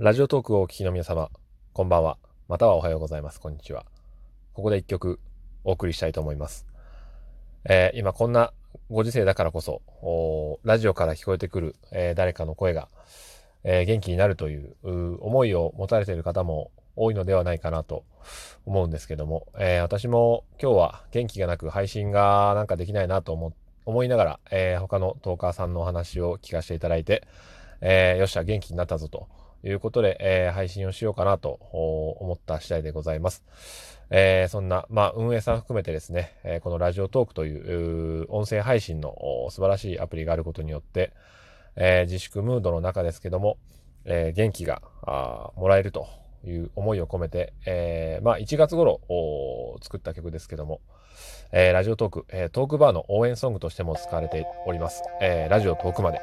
ラジオトークをお聞きの皆様、こんばんは。またはおはようございます。こんにちは。ここで一曲お送りしたいと思います。えー、今こんなご時世だからこそ、ラジオから聞こえてくる、えー、誰かの声が、えー、元気になるという思いを持たれている方も多いのではないかなと思うんですけども、え私も今日は元気がなく配信がなんかできないなと思思いながら、え他のトーカーさんのお話を聞かせていただいて、えよっしゃ元気になったぞということで、えー、配信をしようかなと思った次第でございます。えー、そんな、まあ、運営さん含めてですね、えー、このラジオトークという音声配信の素晴らしいアプリがあることによって、えー、自粛ムードの中ですけども、え元気がもらえるという思いを込めて、えまあ、1月頃作った曲ですけども、えラジオトーク、えトークバーの応援ソングとしても使われております。えラジオトークまで。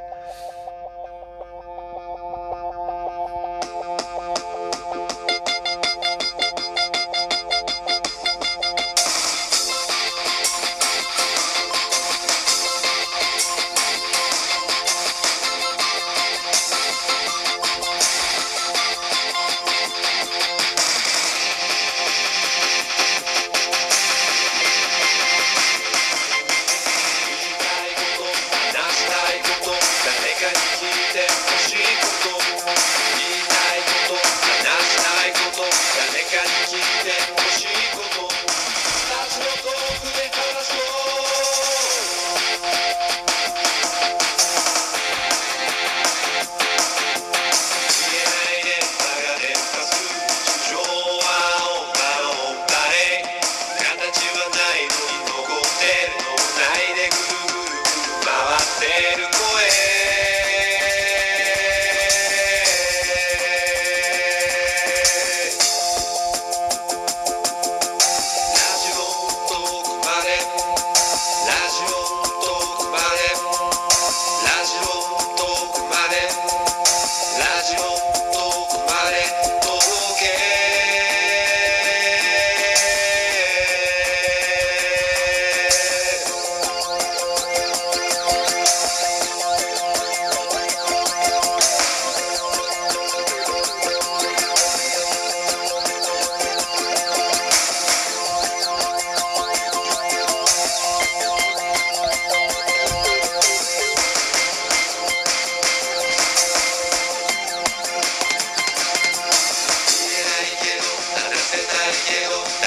Evo.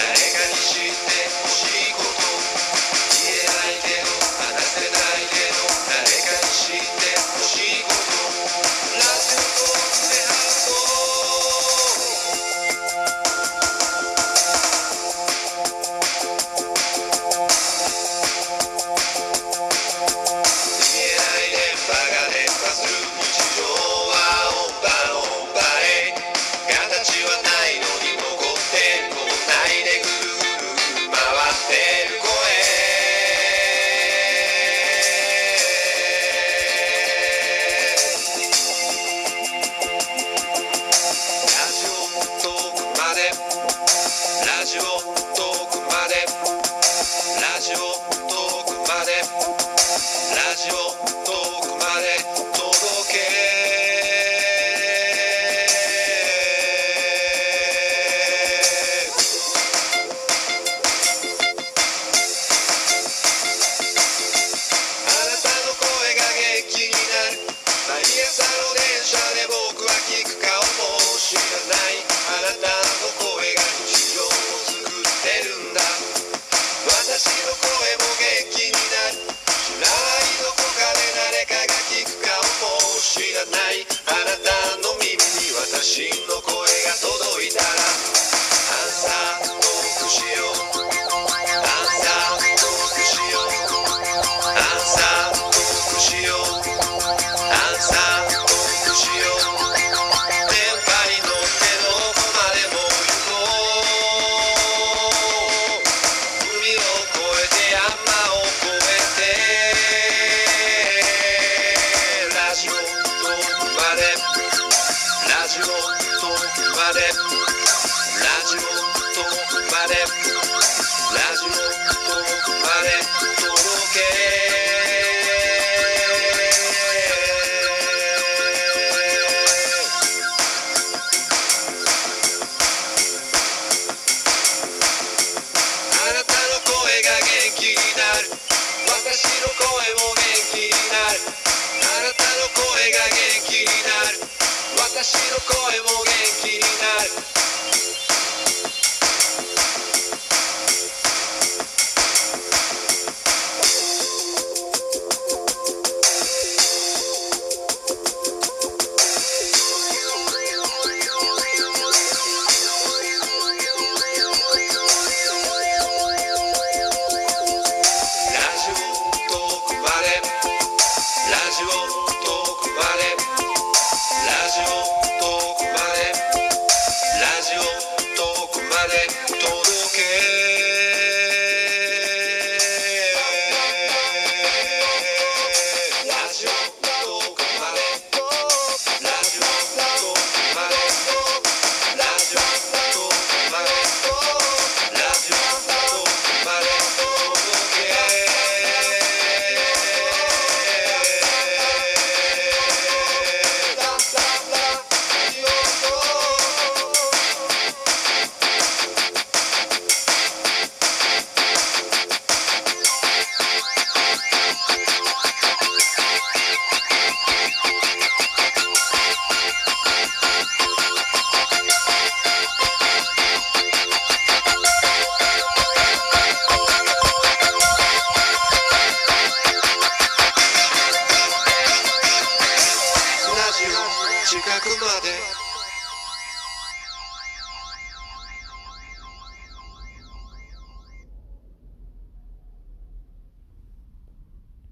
go, go. 届いたらとまで。ラジオとまで。ラジオとまで届け。近くまで。